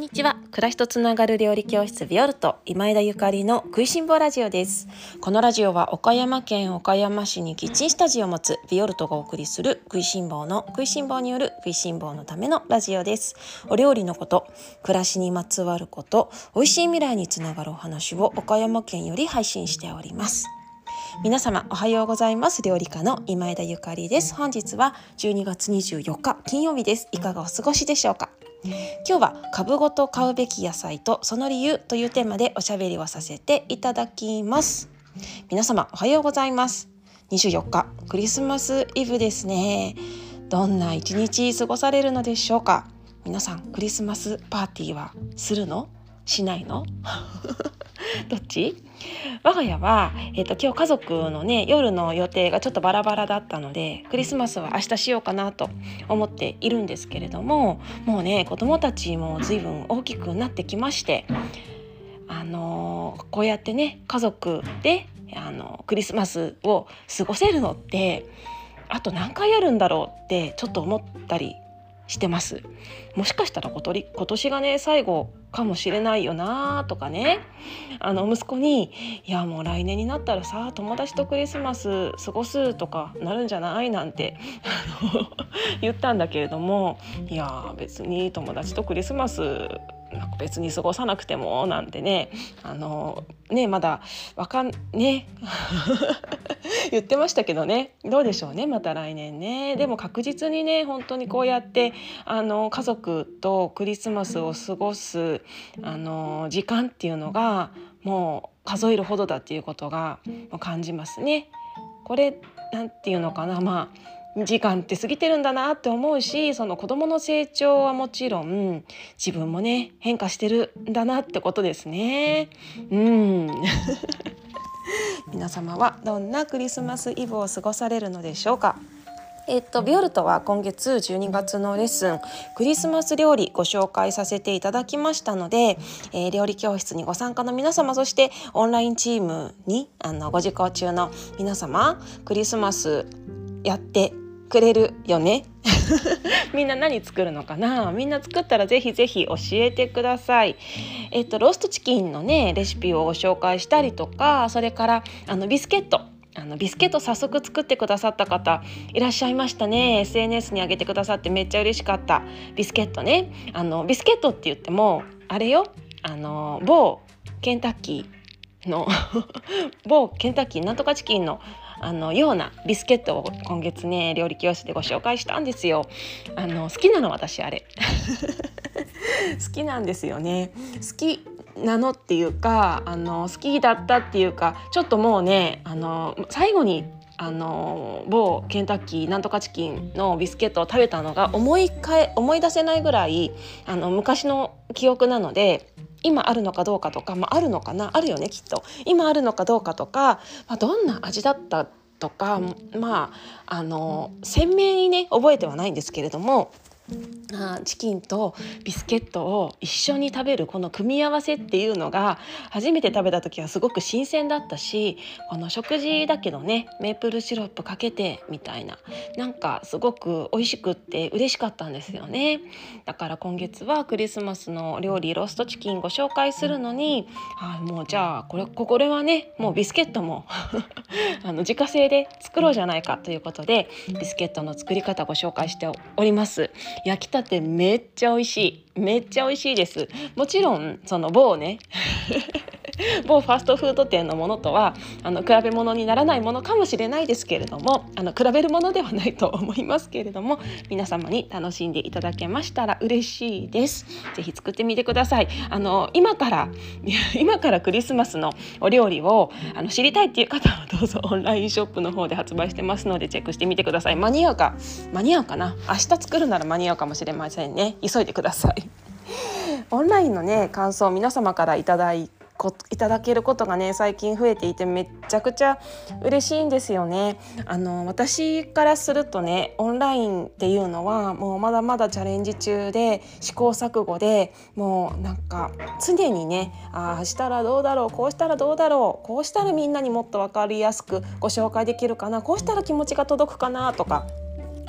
んにちは。暮らしとつながる料理教室ビオルト今枝ゆかりの食いしん坊ラジオです。このラジオは岡山県岡山市にキッチンスタジオを持つビオルトがお送りする食いしん坊の食いしん坊による食いしん坊のためのラジオです。お料理のこと暮らしにまつわること美味しい未来につながるお話を岡山県より配信しております。皆様おはようございます。料理家の今枝ゆかりです。本日は12月24日金曜日です。いかがお過ごしでしょうか？今日は株ごと買うべき野菜とその理由というテーマでおしゃべりをさせていただきます。皆様おはようございます。24日クリスマスイブですね。どんな一日過ごされるのでしょうか？皆さんクリスマスパーティーはするの？しないの？どっち？我が家は、えーと、今日家族のね夜の予定がちょっとバラバラだったのでクリスマスは明日しようかなと思っているんですけれどももうね子供たちも随分大きくなってきましてあのー、こうやってね家族であのクリスマスを過ごせるのってあと何回やるんだろうってちょっと思ったりしてますもしかしたら今年がね最後かもしれないよなとかねあの息子に「いやもう来年になったらさ友達とクリスマス過ごすとかなるんじゃない?」なんて言ったんだけれども「いや別に友達とクリスマス別に過ごさなくてもなんてねあのねまだわかんね 言ってましたけどねどうでしょうねまた来年ねでも確実にね本当にこうやってあの家族とクリスマスを過ごすあの時間っていうのがもう数えるほどだっていうことが感じますね。これなんていうのかなまあ時間って過ぎてるんだなって思うしその子どもの成長はもちろん自分もね変化してるんだなってことですね。うん 皆様はどんなクリスマスイブを過ごされるのでしょうか？えっと、ビオルトは今月12月のレッスンクリスマス料理ご紹介させていただきましたので、えー、料理教室にご参加の皆様そしてオンラインチームにあのご受講中の皆様クリスマスやってくれるよね。みんな何作るのかな？みんな作ったらぜひぜひ教えてください。えっとローストチキンのねレシピをご紹介したりとかそれからあのビスケット。あのビスケット早速作ってくださった方いらっしゃいましたね。SNS に上げてくださってめっちゃ嬉しかった。ビスケットね。あのビスケットって言ってもあれよ。あの某ケンタッキーの 某ケンタッキーなんとかチキンのあのようなビスケットを今月ね料理教室でご紹介したんですよ。あの好きなの私あれ 好きなんですよね。好きなのっていうかあの好きだったっていうかちょっともうねあの最後にあの某ケンタッキーなんとかチキンのビスケットを食べたのが思いかえ思い出せないぐらいあの昔の記憶なので今あるのかどうかとか、まあ、あるのかな？あるよねきっと。今あるのかどうかとか、まあ、どんな味だったとかまああの鮮明にね覚えてはないんですけれどもあチキンとビスケットを一緒に食べるこの組み合わせっていうのが初めて食べた時はすごく新鮮だったしこの食事だけどねメープルシロップかけてみたいななんかすごく美味しくって嬉しかったんですよね。だから今月はクリスマスの料理ローストチキンご紹介するのにあもうじゃあこれこれはねもうビスケットも あの自家製で作ろうじゃないかということでビスケットの作り方ご紹介しております。焼きたてめっちゃ美味しい。めっちゃ美味しいです。もちろんその某ね。某ファストフード店のものとはあの比べ物にならないものかもしれないですけれどもあの比べるものではないと思いますけれども皆様に楽しんでいただけましたら嬉しいです。ぜひ作ってみてください。あの今から 今からクリスマスのお料理をあの知りたいっていう方はどうぞオンラインショップの方で発売してますのでチェックしてみてください。間に合うか間に合うかな？明日作るなら間に合うかもしれませんね。急いでください。オンラインのね感想皆様からいただいこいただけることがね最近増えていてめちゃくちゃ嬉しいんですよね。あの私からするとねオンラインっていうのはもうまだまだチャレンジ中で試行錯誤でもうなんか常にねああしたらどうだろうこうしたらどうだろうこうしたらみんなにもっと分かりやすくご紹介できるかなこうしたら気持ちが届くかなとか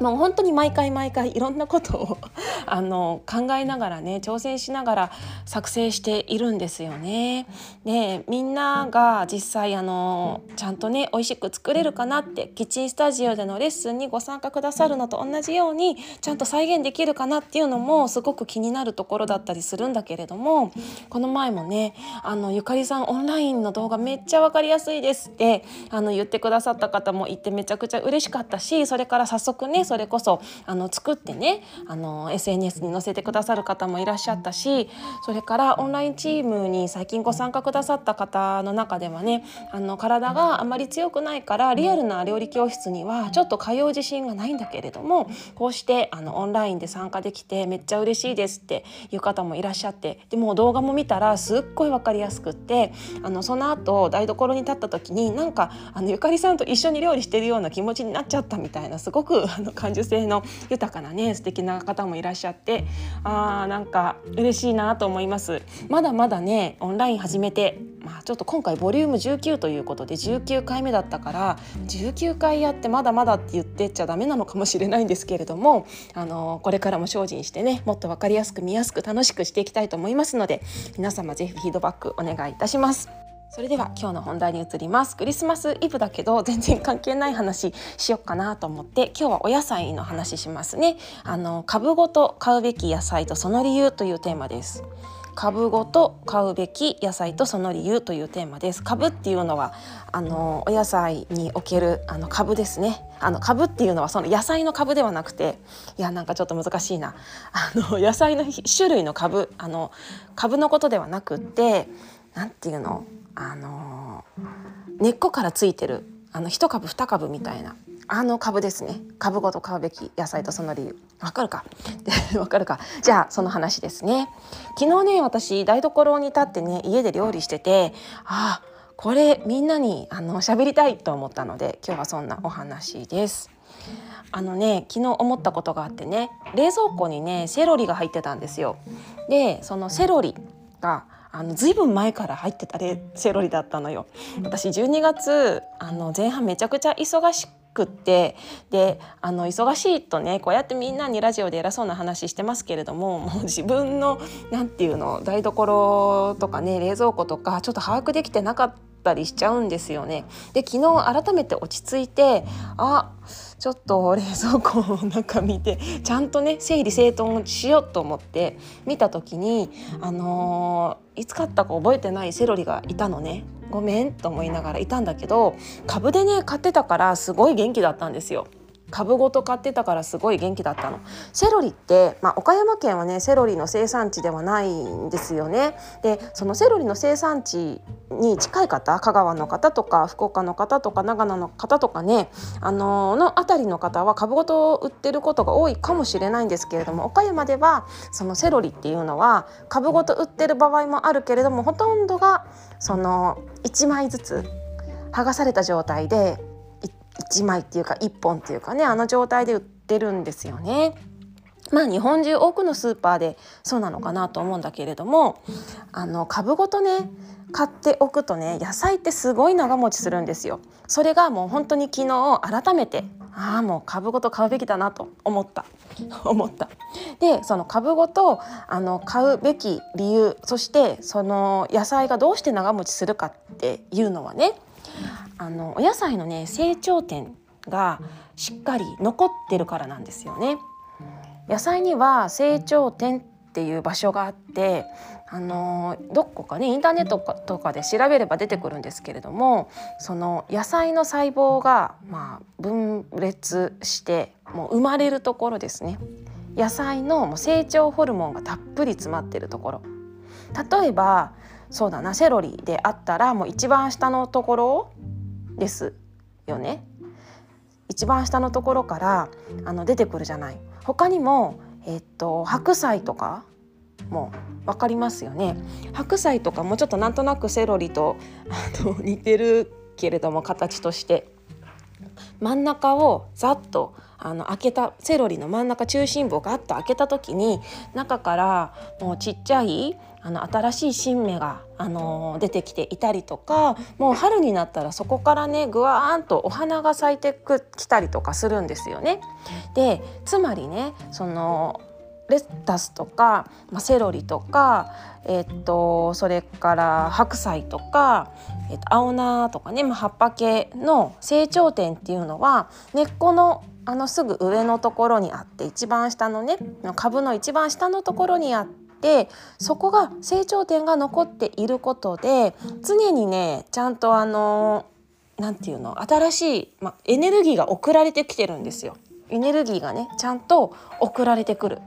もう本当に毎回毎回いろんなことを あの考えながらね挑戦しながら作成しているんですよね。でみんなが実際あのちゃんとね美味しく作れるかなってキッチンスタジオでのレッスンにご参加くださるのと同じようにちゃんと再現できるかなっていうのもすごく気になるところだったりするんだけれどもこの前もねあのゆかりさんオンラインの動画めっちゃ分かりやすいですってあの言ってくださった方もいてめちゃくちゃ嬉しかったしそれから早速ねそれこそあの作ってねあの SNS に載せてくださる方もいらっしゃったしそれからオンラインチームに最近ご参加くださった方の中ではねあの体があまり強くないからリアルな料理教室にはちょっと通う自信がないんだけれどもこうしてあのオンラインで参加できてめっちゃ嬉しいですっていう方もいらっしゃってでも動画も見たらすっごい分かりやすくってあのその後台所に立った時になんかあのゆかりさんと一緒に料理してるような気持ちになっちゃったみたいなすごくあの感受性の豊かなね素敵な方もいらっしゃってあーなんか嬉しいなと思いますまだまだねオンライン始めてまあちょっと今回ボリューム19ということで19回目だったから19回やってまだまだって言ってっちゃダメなのかもしれないんですけれどもあのこれからも精進してねもっと分かりやすく見やすく楽しくしていきたいと思いますので皆様ぜひフィードバックお願いいたします。それでは今日の本題に移ります。クリスマスイブだけど全然関係ない話しよっかなと思って今日はお野菜の話しますね。あの株ごと買うべき野菜とその理由というテーマです。株ごと買うべき野菜とその理由というテーマです。株っていうのはあのお野菜におけるあの株ですね。あの株っていうのはその野菜の株ではなくていやなんかちょっと難しいな。あの野菜の種類の株あの株のことではなくってなんていうの？あの根っこからついてるあの1株2株みたいなあの株ですね。株ごと買うべき野菜とその理由。わかるか？わかるか？じゃあその話ですね。昨日ね私台所に立ってね家で料理しててあこれみんなにあの喋りたいと思ったので今日はそんなお話です。あのね昨日思ったことがあってね冷蔵庫にねセロリが入ってたんですよ。でそのセロリがあのずいぶん前から入ってたレセロリだったのよ。私12月あの前半めちゃくちゃ忙しくってであの忙しいとねこうやってみんなにラジオで偉そうな話してますけれども もう自分の何て言うの台所とかね冷蔵庫とかちょっと把握できてなかったたりしちゃうんですよね。で昨日改めて落ち着いてあちょっと冷蔵庫の中見てちゃんとね整理整頓しようと思って見た時にあのー、いつ買ったか覚えてないセロリがいたのねごめんと思いながらいたんだけど株でね買ってたからすごい元気だったんですよ。株ごと買ってたからすごい元気だったの。セロリって、まあ、岡山県はねセロリの生産地ではないんですよね。でそのセロリの生産地に近い方香川の方とか福岡の方とか長野の方とかねあの、の辺りの方は株ごと売ってることが多いかもしれないんですけれども岡山ではそのセロリっていうのは株ごと売ってる場合もあるけれどもほとんどがその1枚ずつ剥がされた状態で1枚っていうか1本っていうかねあの状態で売ってるんですよね。まあ日本中多くのスーパーでそうなのかなと思うんだけれどもあの株ごとね買っておくとね野菜ってすごい長持ちするんですよ。それがもう本当に昨日改めてああもう株ごと買うべきだなと思った 思ったでその株ごとあの買うべき理由そしてその野菜がどうして長持ちするかっていうのはねあのお野菜のね成長点がしっかり残ってるからなんですよね。野菜には成長点っていう場所があってあのどこかねインターネットとかで調べれば出てくるんですけれどもその野菜の細胞が、まあ、分裂してもう生まれるところですね野菜の成長ホルモンがたっぷり詰まってるところ例えばそうだなセロリであったらもう一番下のところですよね。一番下のところからあの出てくるじゃない。他にも、えっと、白菜とかも分かりますよね。白菜とかもちょっとなんとなくセロリとあの似てるけれども形として。真ん中をざっとあの開けたセロリの真ん中中心部をガッと開けた時に中からもうちっちゃいあの新しい新芽が、あの出てきていたりとかもう春になったらそこからねぐわーんとお花が咲いてきたりとかするんですよね。でつまりねそのレタスとか、まあ、セロリとか、えっとそれから白菜とか、えっと青菜とかね、まあ、葉っぱ系の成長点っていうのは根っこのあのすぐ上のところにあって一番下のね株の一番下のところにあってそこが成長点が残っていることで常にねちゃんとあの何て言うの新しい、ま、エネルギーが送られてきてるんですよ。エネルギーがねちゃんと送られてくる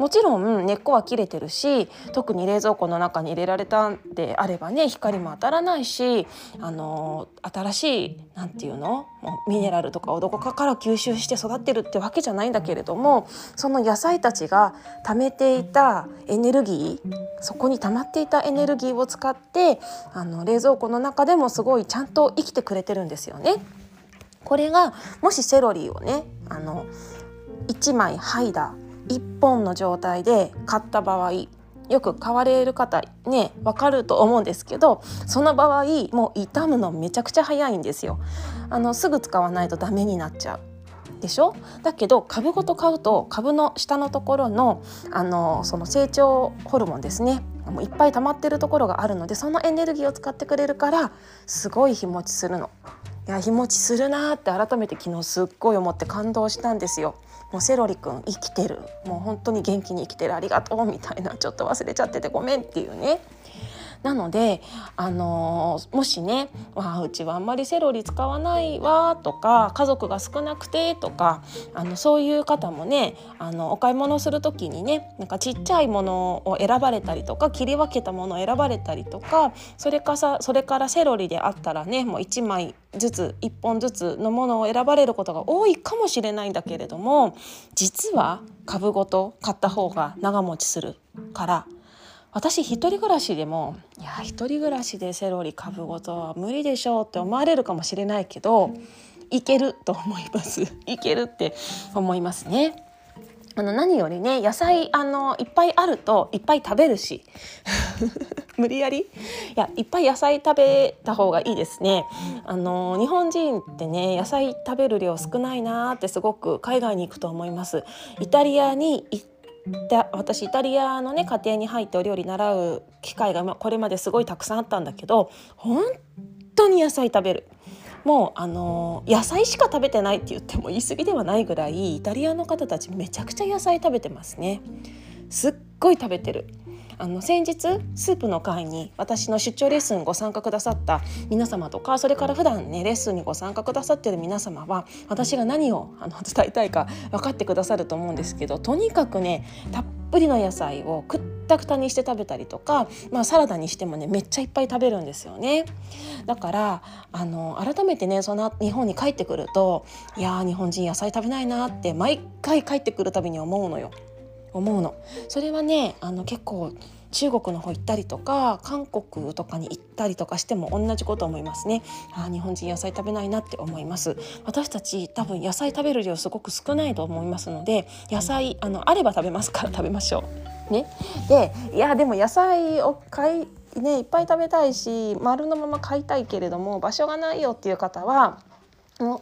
もちろん根っこは切れてるし特に冷蔵庫の中に入れられたんであればね光も当たらないしあの新しい何て言うのもうミネラルとかをどこかから吸収して育ってるってわけじゃないんだけれどもその野菜たちが貯めていたエネルギーそこに溜まっていたエネルギーを使ってあの冷蔵庫の中でもすごいちゃんと生きてくれてるんですよね。これがもしセロリをねあの1枚剥いだ1本の状態で買った場合よく買われる方ね分かると思うんですけどその場合もう傷むのめちゃくちゃ早いんですよあのすぐ使わないとダメになっちゃうでしょ？だけど株ごと買うと株の下のところのあのその成長ホルモンですねもういっぱい溜まってるところがあるのでそのエネルギーを使ってくれるからすごい日持ちするの。いや日持ちするなって改めて昨日すっごい思って感動したんですよ。もうセロリくん生きてる。もう本当に元気に生きてる。ありがとう。みたいな。ちょっと忘れちゃっててごめんっていうね。なので、あの、もしね「あうちはあんまりセロリ使わないわ」とか「家族が少なくて」とかあのそういう方もねあのお買い物する時にねなんかちっちゃいものを選ばれたりとか切り分けたものを選ばれたりとかそれかさそれからセロリであったらねもう1枚ずつ1本ずつのものを選ばれることが多いかもしれないんだけれども実は株ごと買った方が長持ちするから私一人暮らしでもいや一人暮らしでセロリ株ごとは無理でしょうって思われるかもしれないけどいけると思います。いけるって思いますね。あの何よりね野菜あのいっぱいあるといっぱい食べるし。無理やり？いやいっぱい野菜食べた方がいいですね。あの日本人ってね野菜食べる量少ないなってすごく海外に行くと思います。イタリアに行で私イタリアのね家庭に入ってお料理習う機会がこれまですごいたくさんあったんだけど本当に野菜食べる。もうあの野菜しか食べてないって言っても言い過ぎではないぐらいイタリアの方たちめちゃくちゃ野菜食べてますねすっごい食べてるあの先日スープの会に私の出張レッスンご参加くださった皆様とかそれから普段ねレッスンにご参加くださってる皆様は私が何をあの伝えたいか分かってくださると思うんですけどとにかくねたっぷりの野菜をくったくたにして食べたりとか、まあ、サラダにしてもねめっちゃいっぱい食べるんですよねだからあの改めてねその日本に帰ってくるといや日本人野菜食べないなって毎回帰ってくるたびに思うのよ。思うの。それはねあの結構中国の方行ったりとか韓国とかに行ったりとかしても同じこと思いますね。あ日本人野菜食べないなって思います。私たち多分野菜食べる量すごく少ないと思いますので野菜あのあれば食べますから食べましょう。ね。でいやでも野菜を買いねいっぱい食べたいし丸のまま買いたいけれども場所がないよっていう方は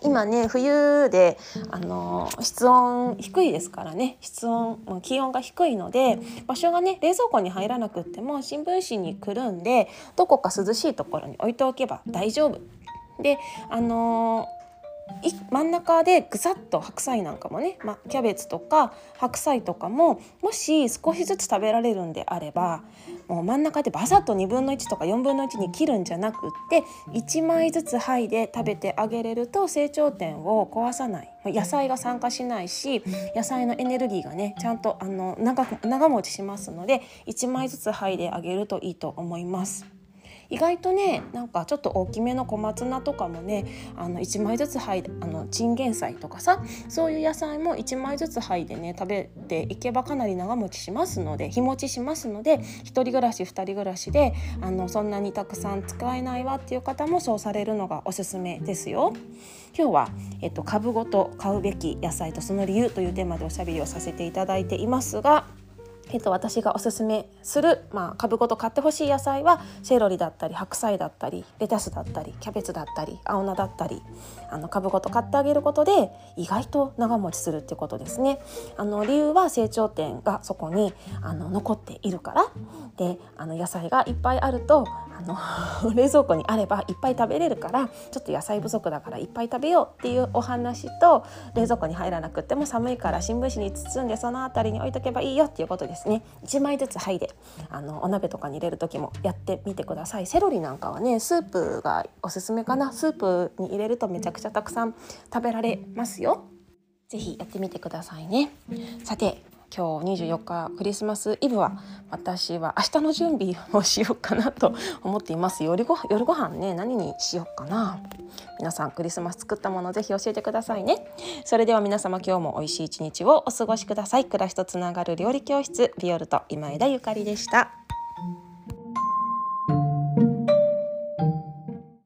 今ね冬であの室温低いですからね室温気温が低いので場所がね冷蔵庫に入らなくっても新聞紙にくるんでどこか涼しいところに置いておけば大丈夫。であの真ん中でぐさっと白菜なんかもね、まキャベツとか白菜とかももし少しずつ食べられるんであればもう真ん中でバサッと2分の1とか4分の1に切るんじゃなくって1枚ずつ剥いで食べてあげれると成長点を壊さない野菜が酸化しないし野菜のエネルギーがねちゃんとあの長長持ちしますので1枚ずつ剥いであげるといいと思います。意外とねなんかちょっと大きめの小松菜とかもねあの1枚ずつ剥いあのチンゲン菜とかさそういう野菜も1枚ずつ剥いでね食べていけばかなり長持ちしますので日持ちしますので1人暮らし2人暮らしであのそんなにたくさん使えないわっていう方もそうされるのがおすすめですよ。今日は、えっと、株ごと買うべき野菜とその理由というテーマでおしゃべりをさせていただいていますがえっと、私がおすすめする、まあ、株ごと買ってほしい野菜はセロリだったり白菜だったりレタスだったりキャベツだったり青菜だったりあの株ごと買ってあげることで意外と長持ちするってことですね。あの理由は成長点がそこにあの残っているからであの野菜がいっぱいあるとあの 冷蔵庫にあればいっぱい食べれるからちょっと野菜不足だからいっぱい食べようっていうお話と冷蔵庫に入らなくても寒いから新聞紙に包んでその辺りに置いとけばいいよっていうことですね。1枚ずつ剥いであのお鍋とかに入れる時もやってみてください。セロリなんかはねスープがおすすめかな。スープに入れるとめちゃくちゃたくさん食べられますよ。ぜひやってみてくださいね。さて今日24日クリスマスイブは私は明日の準備をしようかなと思っています。夜ご夜ご飯ね何にしようかな。皆さんクリスマス作ったものぜひ教えてくださいね。それでは皆様今日も美味しい一日をお過ごしください。暮らしとつながる料理教室ビオルト今枝ゆかりでした。